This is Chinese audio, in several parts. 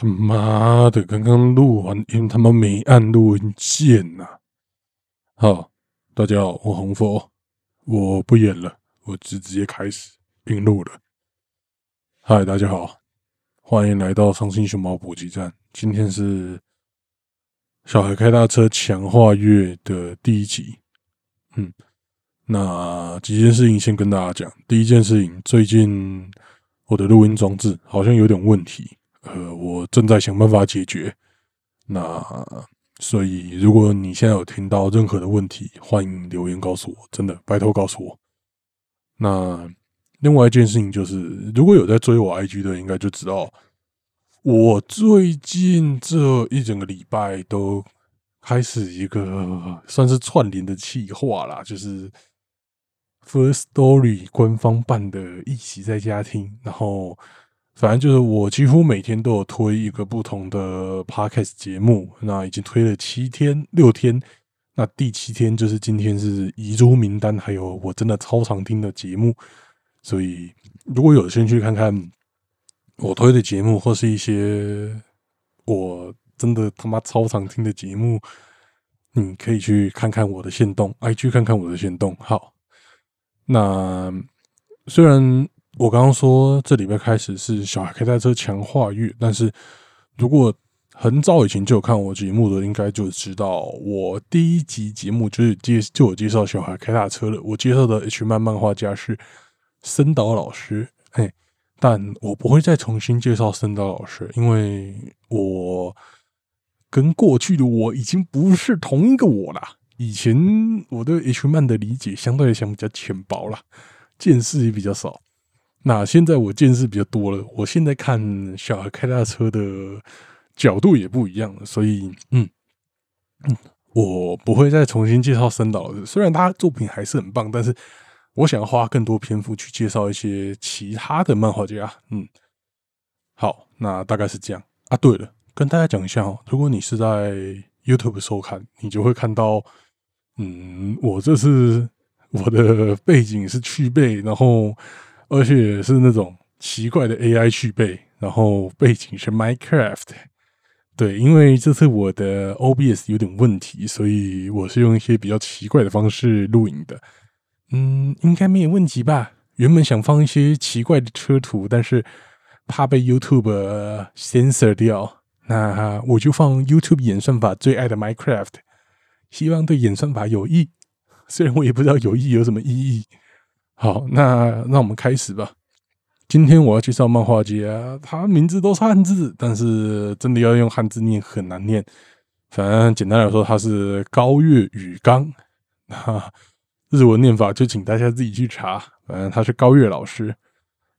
他妈的，刚刚录完音，他妈没按录音键呐！好，大家好，我红佛，我不演了，我直直接开始并录了。嗨，大家好，欢迎来到伤心熊猫补给站。今天是小孩开大车强化月的第一集。嗯，那几件事情先跟大家讲。第一件事情，最近我的录音装置好像有点问题。呃，我正在想办法解决。那所以，如果你现在有听到任何的问题，欢迎留言告诉我，真的拜托告诉我。那另外一件事情就是，如果有在追我 IG 的，应该就知道，我最近这一整个礼拜都开始一个算是串联的企划啦，就是 First Story 官方办的一起在家听，然后。反正就是我几乎每天都有推一个不同的 podcast 节目，那已经推了七天六天，那第七天就是今天是遗珠名单，还有我真的超常听的节目，所以如果有兴趣看看我推的节目，或是一些我真的他妈超常听的节目，你可以去看看我的线动，哎，去看看我的线动。好，那虽然。我刚刚说这礼拜开始是小孩开大车强化月，但是如果很早以前就有看我节目的，应该就知道我第一集节目就是介就我介绍小孩开大车了。我介绍的 H 漫漫画家是森岛老师，嘿，但我不会再重新介绍森岛老师，因为我跟过去的我已经不是同一个我了。以前我对 H 漫的理解相对来讲比较浅薄了，见识也比较少。那现在我见识比较多了，我现在看小孩开大车的角度也不一样了，所以嗯嗯，我不会再重新介绍森岛的。虽然他作品还是很棒，但是我想要花更多篇幅去介绍一些其他的漫画家。嗯，好，那大概是这样啊。对了，跟大家讲一下哦，如果你是在 YouTube 收看，你就会看到，嗯，我这次我的背景是去背，然后。而且是那种奇怪的 AI 去背，然后背景是 Minecraft。对，因为这次我的 OBS 有点问题，所以我是用一些比较奇怪的方式录影的。嗯，应该没有问题吧？原本想放一些奇怪的车图，但是怕被 YouTube censor 掉，那我就放 YouTube 演算法最爱的 Minecraft。希望对演算法有益，虽然我也不知道有益有什么意义。好，那让我们开始吧。今天我要介绍漫画家，他名字都是汉字，但是真的要用汉字念很难念。反正简单来说，他是高月宇刚。哈，日文念法就请大家自己去查。反正他是高月老师。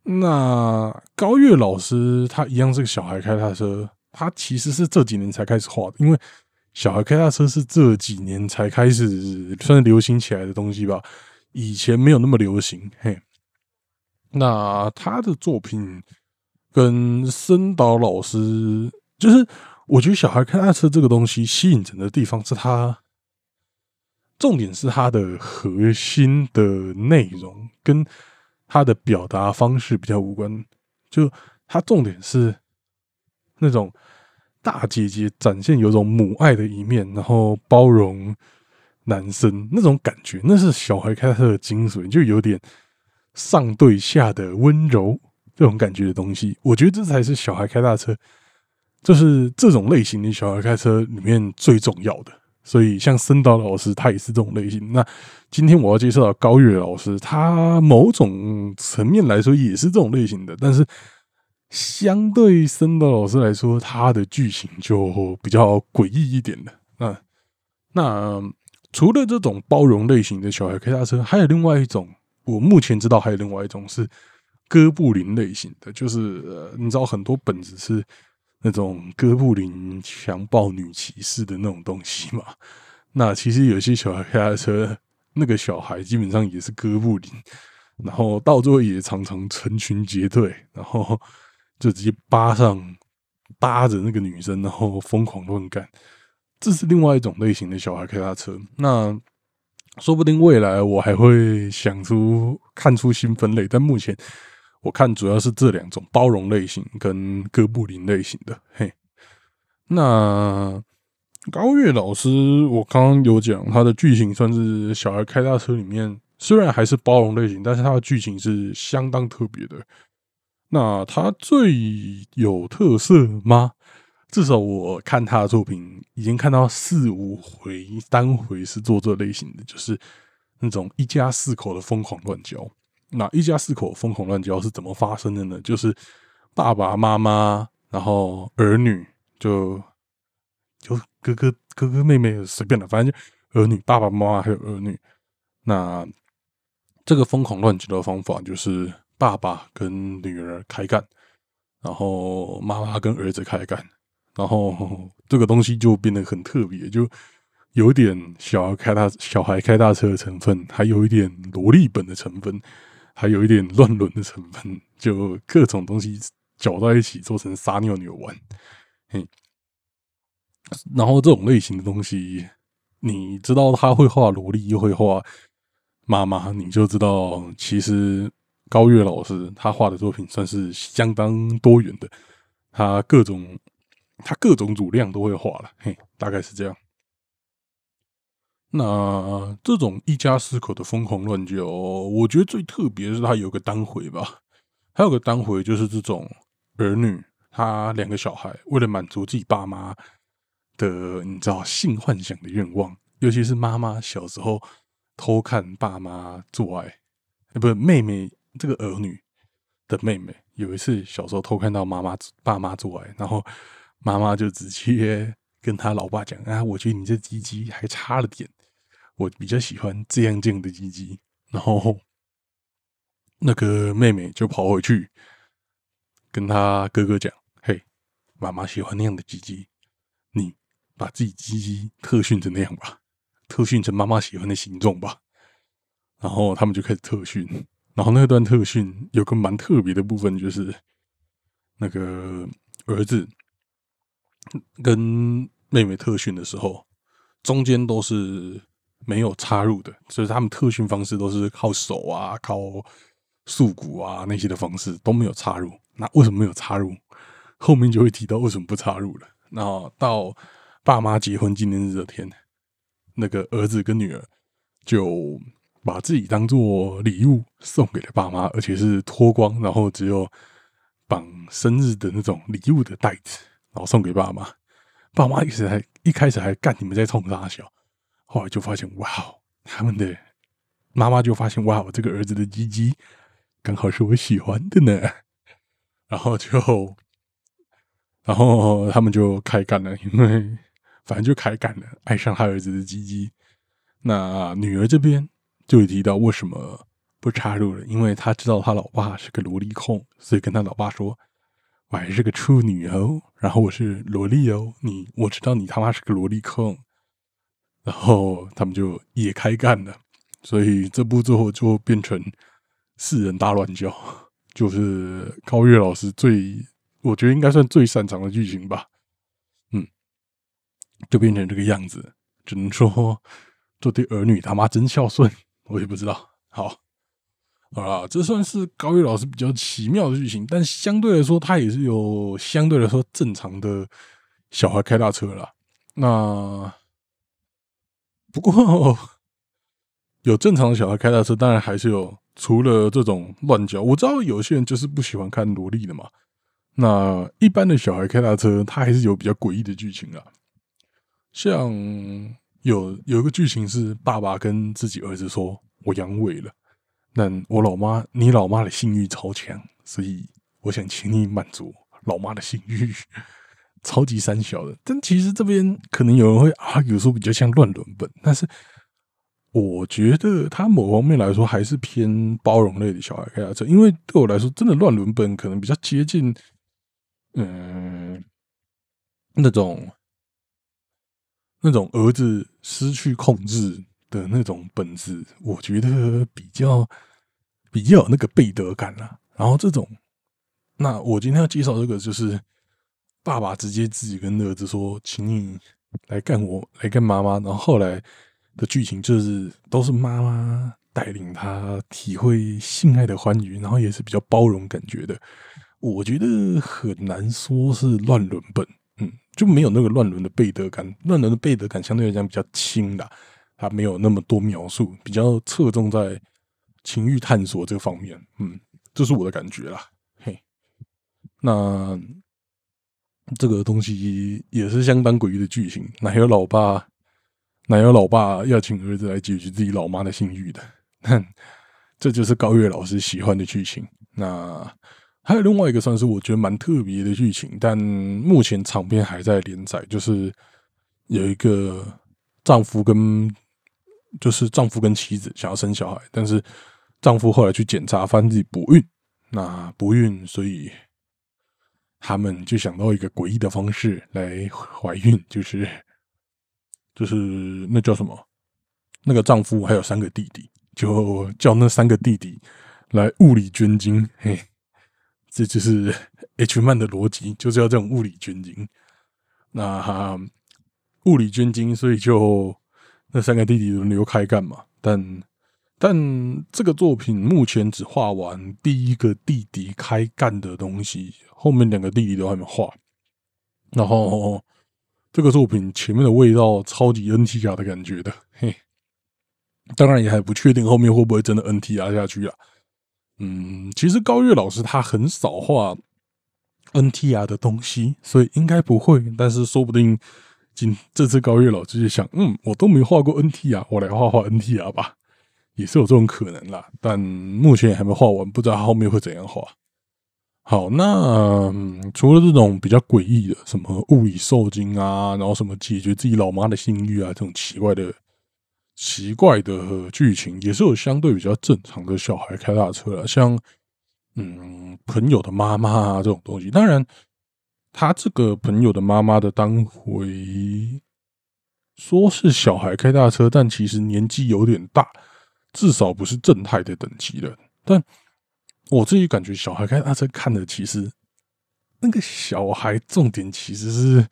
那高月老师他一样是个小孩开大车，他其实是这几年才开始画的，因为小孩开大车是这几年才开始算是流行起来的东西吧。以前没有那么流行，嘿。那他的作品跟森岛老师，就是我觉得小孩开大车这个东西吸引人的地方是他，重点是他的核心的内容跟他的表达方式比较无关，就他重点是那种大姐姐展现有种母爱的一面，然后包容。男生那种感觉，那是小孩开车的精髓，就有点上对下的温柔这种感觉的东西。我觉得这才是小孩开大车，就是这种类型的小孩开车里面最重要的。所以，像森岛老师，他也是这种类型。那今天我要介绍的高月老师，他某种层面来说也是这种类型的，但是相对森岛老师来说，他的剧情就比较诡异一点的。那那。除了这种包容类型的小孩开大车，还有另外一种，我目前知道还有另外一种是哥布林类型的，就是，你知道很多本子是那种哥布林强暴女骑士的那种东西嘛？那其实有些小孩开大车，那个小孩基本上也是哥布林，然后到最后也常常成群结队，然后就直接扒上扒着那个女生，然后疯狂乱干。这是另外一种类型的小孩开大车，那说不定未来我还会想出看出新分类，但目前我看主要是这两种包容类型跟哥布林类型的。嘿，那高月老师，我刚刚有讲他的剧情算是小孩开大车里面，虽然还是包容类型，但是他的剧情是相当特别的。那他最有特色吗？至少我看他的作品，已经看到四五回单回是做这类型的，就是那种一家四口的疯狂乱交。那一家四口疯狂乱交是怎么发生的呢？就是爸爸妈妈，然后儿女，就就哥哥哥哥妹妹随便的，反正就儿女爸爸妈妈还有儿女。那这个疯狂乱交的方法就是爸爸跟女儿开干，然后妈妈跟儿子开干。然后这个东西就变得很特别，就有点小孩开大小孩开大车的成分，还有一点萝莉本的成分，还有一点乱伦的成分，就各种东西搅在一起做成撒尿牛丸。嘿，然后这种类型的东西，你知道他会画萝莉又会画妈妈，你就知道其实高月老师他画的作品算是相当多元的，他各种。他各种乳量都会化了，嘿，大概是这样。那这种一家四口的疯狂乱交，我觉得最特别是他有个单回吧，还有个单回就是这种儿女，他两个小孩为了满足自己爸妈的你知道性幻想的愿望，尤其是妈妈小时候偷看爸妈做爱，不是妹妹这个儿女的妹妹有一次小时候偷看到妈妈爸妈做爱，然后。妈妈就直接跟他老爸讲啊，我觉得你这鸡鸡还差了点，我比较喜欢这样这样的鸡鸡。然后那个妹妹就跑回去跟他哥哥讲：“嘿，妈妈喜欢那样的鸡鸡，你把自己鸡鸡特训成那样吧，特训成妈妈喜欢的形状吧。”然后他们就开始特训。然后那段特训有个蛮特别的部分，就是那个儿子。跟妹妹特训的时候，中间都是没有插入的，所以他们特训方式都是靠手啊、靠束骨啊那些的方式都没有插入。那为什么没有插入？后面就会提到为什么不插入了。那到爸妈结婚纪念日这天，那个儿子跟女儿就把自己当做礼物送给了爸妈，而且是脱光，然后只有绑生日的那种礼物的袋子。然后送给爸妈，爸妈一直还一开始还干你们在冲大小，后来就发现哇哦，他们的妈妈就发现哇，我这个儿子的鸡鸡刚好是我喜欢的呢，然后就然后他们就开干了，因为反正就开干了，爱上他儿子的鸡鸡。那女儿这边就提到为什么不插入了，因为他知道他老爸是个萝莉控，所以跟他老爸说。我还是个处女哦，然后我是萝莉哦，你我知道你他妈是个萝莉控，然后他们就也开干了，所以这部最后就变成四人大乱叫，就是高月老师最我觉得应该算最擅长的剧情吧，嗯，就变成这个样子，只能说这对儿女他妈真孝顺，我也不知道，好。好啦，这算是高玉老师比较奇妙的剧情，但相对来说，他也是有相对来说正常的小孩开大车了。那不过 有正常的小孩开大车，当然还是有除了这种乱叫。我知道有些人就是不喜欢看萝莉的嘛。那一般的小孩开大车，他还是有比较诡异的剧情啊。像有有一个剧情是爸爸跟自己儿子说：“我阳痿了。”但我老妈，你老妈的性欲超强，所以我想请你满足老妈的性欲，超级三小的。但其实这边可能有人会啊，有时候比较像乱伦本，但是我觉得他某方面来说还是偏包容类的小孩开车，因为对我来说，真的乱伦本可能比较接近，嗯，那种那种儿子失去控制。的那种本质，我觉得比较比较有那个背德感了。然后这种，那我今天要介绍这个，就是爸爸直接自己跟儿子说：“请你来干我，来干妈妈。”然后后来的剧情就是都是妈妈带领他体会性爱的欢愉，然后也是比较包容感觉的。我觉得很难说是乱伦本，嗯，就没有那个乱伦的背德感。乱伦的背德感相对来讲比较轻的，他没有那么多描述，比较侧重在情欲探索这个方面。嗯，这是我的感觉啦。嘿，那这个东西也是相当诡异的剧情。哪有老爸，哪有老爸要请儿子来解决自己老妈的性欲的？哼 这就是高月老师喜欢的剧情。那。还有另外一个算是我觉得蛮特别的剧情，但目前长篇还在连载，就是有一个丈夫跟就是丈夫跟妻子想要生小孩，但是丈夫后来去检查发现自己不孕，那不孕，所以他们就想到一个诡异的方式来怀孕，就是就是那叫什么？那个丈夫还有三个弟弟，就叫那三个弟弟来物理捐精，嘿。这就是 H 曼的逻辑，就是要这种物理捐精。那物理捐精，所以就那三个弟弟轮流开干嘛？但但这个作品目前只画完第一个弟弟开干的东西，后面两个弟弟都还没画。然后这个作品前面的味道超级 NTR 的感觉的，嘿，当然也还不确定后面会不会真的 NTR 下去啊。嗯，其实高月老师他很少画 NTR 的东西，所以应该不会。但是说不定今这次高月老师就想，嗯，我都没画过 NTR，我来画画 NTR 吧，也是有这种可能啦。但目前还没画完，不知道后面会怎样画。好，那除了这种比较诡异的，什么物理受精啊，然后什么解决自己老妈的性欲啊，这种奇怪的。奇怪的剧情也是有相对比较正常的小孩开大车了，像嗯朋友的妈妈啊这种东西。当然，他这个朋友的妈妈的当回说是小孩开大车，但其实年纪有点大，至少不是正太的等级了。但我自己感觉小孩开大车看的其实那个小孩重点其实是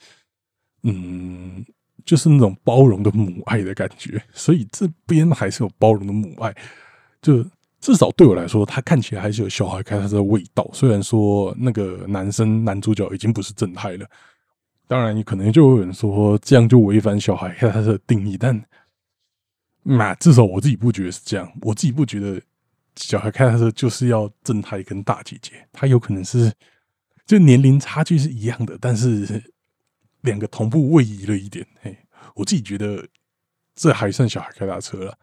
嗯。就是那种包容的母爱的感觉，所以这边还是有包容的母爱。就至少对我来说，他看起来还是有小孩开他的味道。虽然说那个男生男主角已经不是正太了，当然你可能就会有人说这样就违反小孩开他的定义，但那至少我自己不觉得是这样。我自己不觉得小孩开他的就是要正太跟大姐姐，他有可能是就年龄差距是一样的，但是。两个同步位移了一点，嘿，我自己觉得这还算小孩开大车了。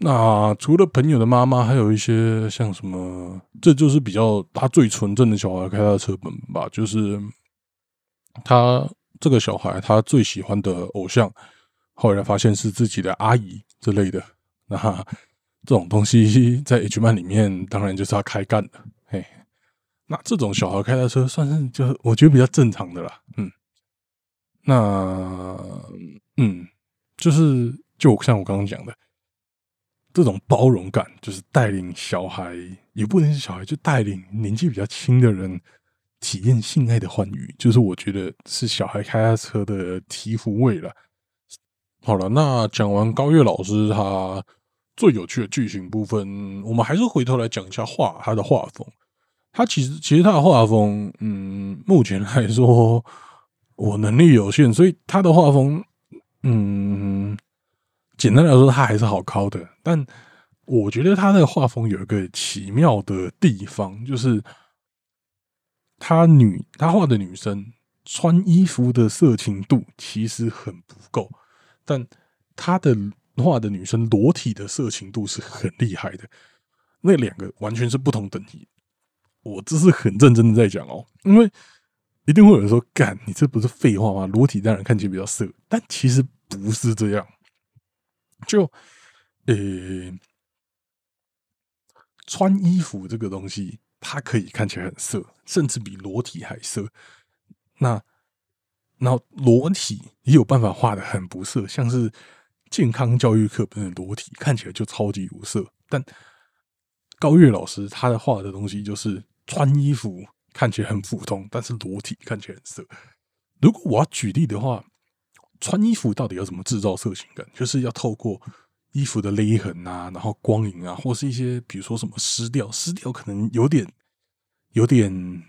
那除了朋友的妈妈，还有一些像什么，这就是比较他最纯正的小孩开的车本吧。就是他这个小孩，他最喜欢的偶像，后来发现是自己的阿姨之类的。那这种东西在 H 漫里面，当然就是要开干的，嘿。那这种小孩开的车，算是就我觉得比较正常的啦，嗯。那嗯，就是就像我刚刚讲的，这种包容感，就是带领小孩，也不能是小孩，就带领年纪比较轻的人体验性爱的欢愉，就是我觉得是小孩开下车的醍醐味了。好了，那讲完高月老师他最有趣的剧情部分，我们还是回头来讲一下画他的画风。他其实其实他的画风，嗯，目前来说。我能力有限，所以他的画风，嗯，简单来说，他还是好抠的。但我觉得他的画风有一个奇妙的地方，就是他女他画的女生穿衣服的色情度其实很不够，但他的画的女生裸体的色情度是很厉害的。那两个完全是不同等级。我这是很认真的在讲哦，因为。一定会有人说：“干，你这不是废话吗？裸体当然看起来比较色，但其实不是这样。就，呃，穿衣服这个东西，它可以看起来很色，甚至比裸体还色。那，然后裸体也有办法画的很不色，像是健康教育课本的裸体，看起来就超级无色。但高月老师他的画的东西就是穿衣服。”看起来很普通，但是裸体看起来很色。如果我要举例的话，穿衣服到底要怎么制造色情感？就是要透过衣服的勒痕啊，然后光影啊，或是一些比如说什么湿掉，湿掉可能有点有点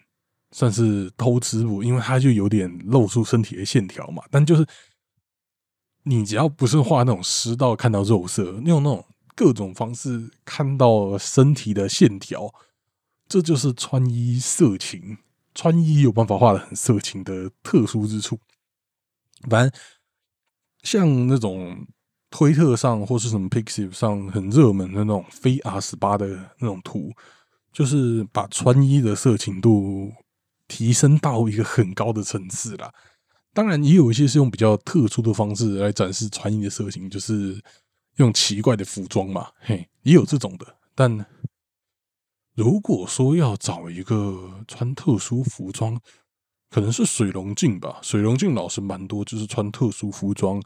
算是偷织物，因为它就有点露出身体的线条嘛。但就是你只要不是画那种湿到看到肉色，用那种各种方式看到身体的线条，这就是穿衣色情。穿衣有办法画的很色情的特殊之处。反正像那种。推特上或是什么 Pixiv 上很热门的那种非 R 十八的那种图，就是把穿衣的色情度提升到一个很高的层次啦。当然，也有一些是用比较特殊的方式来展示穿衣的色情，就是用奇怪的服装嘛。嘿，也有这种的。但如果说要找一个穿特殊服装，可能是水龙镜吧。水龙镜老师蛮多，就是穿特殊服装。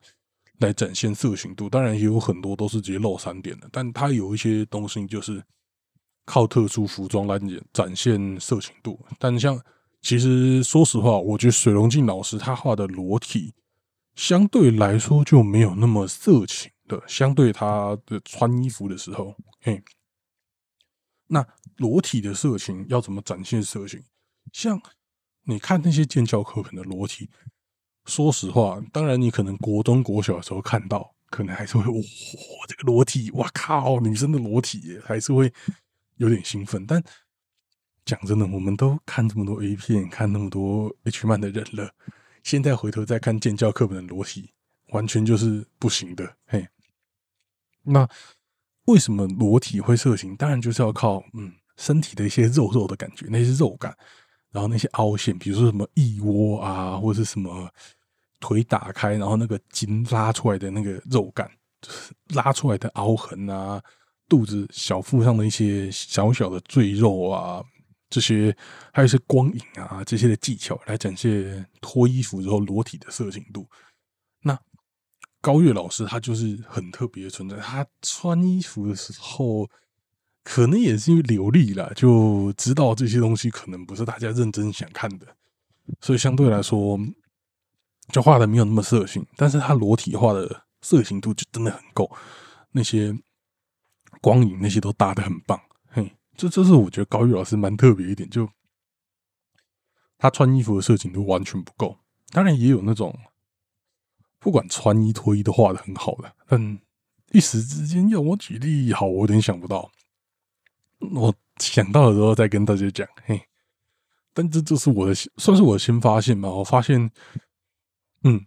来展现色情度，当然也有很多都是直接露三点的，但他有一些东西就是靠特殊服装来展现色情度。但像其实说实话，我觉得水龙镜老师他画的裸体相对来说就没有那么色情的，相对他的穿衣服的时候，嘿，那裸体的色情要怎么展现色情？像你看那些剑教课本的裸体。说实话，当然你可能国中、国小的时候看到，可能还是会哇，这个裸体，哇靠，女生的裸体，还是会有点兴奋。但讲真的，我们都看这么多 A 片，看那么多 H 漫的人了，现在回头再看建教课本的裸体，完全就是不行的。嘿，那为什么裸体会色情？当然就是要靠嗯身体的一些肉肉的感觉，那些肉感。然后那些凹陷，比如说什么腋窝啊，或者是什么腿打开，然后那个筋拉出来的那个肉感，就 是拉出来的凹痕啊，肚子小腹上的一些小小的赘肉啊，这些还有一些光影啊，这些的技巧来展现脱衣服之后裸体的色情度。那高月老师他就是很特别的存在，他穿衣服的时候。可能也是因为流利了，就知道这些东西可能不是大家认真想看的，所以相对来说，就画的没有那么色情。但是他裸体画的色情度就真的很够，那些光影那些都搭的很棒。嘿，这这是我觉得高玉老师蛮特别一点，就他穿衣服的色情度完全不够。当然也有那种不管穿衣脱衣都画的很好的，但一时之间要我举例，好，我有点想不到。我想到了之后再跟大家讲，嘿，但这就是我的算是我的新发现吧。我发现，嗯，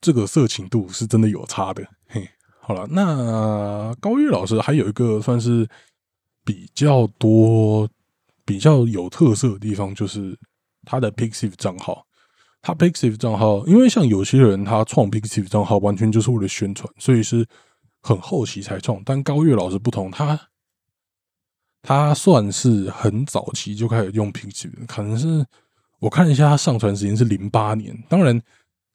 这个色情度是真的有差的。嘿，好了，那高月老师还有一个算是比较多、比较有特色的地方，就是他的 Pixiv 账号。他 Pixiv 账号，因为像有些人他创 Pixiv 账号完全就是为了宣传，所以是很后期才创。但高月老师不同，他。他算是很早期就开始用 Pixiv，可能是我看一下他上传时间是零八年。当然，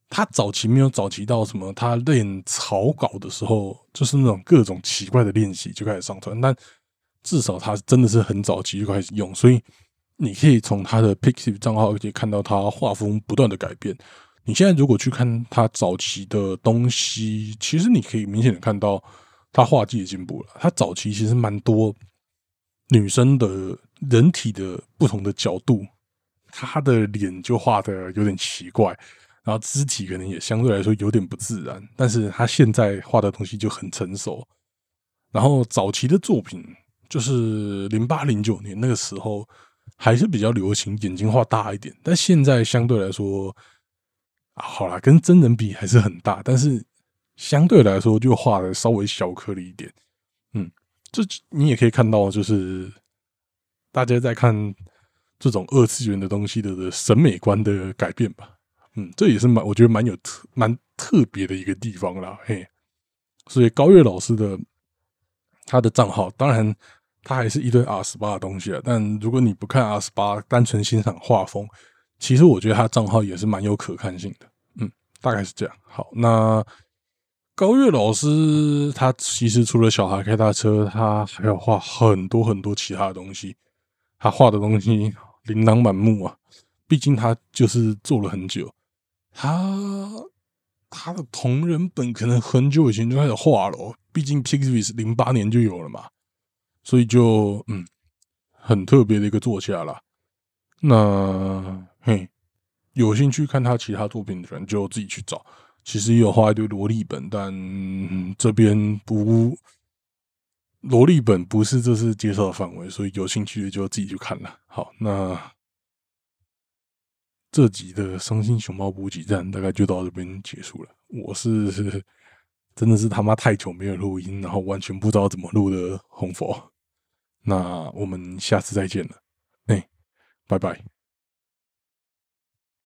他早期没有早期到什么，他练草稿的时候就是那种各种奇怪的练习就开始上传。但至少他真的是很早期就开始用，所以你可以从他的 Pixiv 账号可以看到他画风不断的改变。你现在如果去看他早期的东西，其实你可以明显的看到他画技的进步了。他早期其实蛮多。女生的人体的不同的角度，她的脸就画的有点奇怪，然后肢体可能也相对来说有点不自然。但是她现在画的东西就很成熟。然后早期的作品就是零八零九年那个时候还是比较流行眼睛画大一点，但现在相对来说，好啦，跟真人比还是很大，但是相对来说就画的稍微小颗粒一点。这你也可以看到，就是大家在看这种二次元的东西的审美观的改变吧。嗯，这也是蛮我觉得蛮有特蛮特别的一个地方啦。嘿，所以高月老师的他的账号，当然他还是一堆 R 十八的东西啊。但如果你不看 R 十八，单纯欣赏画风，其实我觉得他账号也是蛮有可看性的。嗯，大概是这样。好，那。高月老师，他其实除了小孩开大车，他还要画很多很多其他的东西。他画的东西琳琅满目啊，毕竟他就是做了很久。他他的同人本可能很久以前就开始画了，哦毕竟 Pixie 零八年就有了嘛，所以就嗯，很特别的一个作家啦。那嘿，有兴趣看他其他作品的人就自己去找。其实也有画一堆萝莉本，但这边不萝莉本不是这次介绍的范围，所以有兴趣的就自己去看了。好，那这集的伤心熊猫补给站大概就到这边结束了。我是真的是他妈太久没有录音，然后完全不知道怎么录的红佛。那我们下次再见了，哎，拜拜。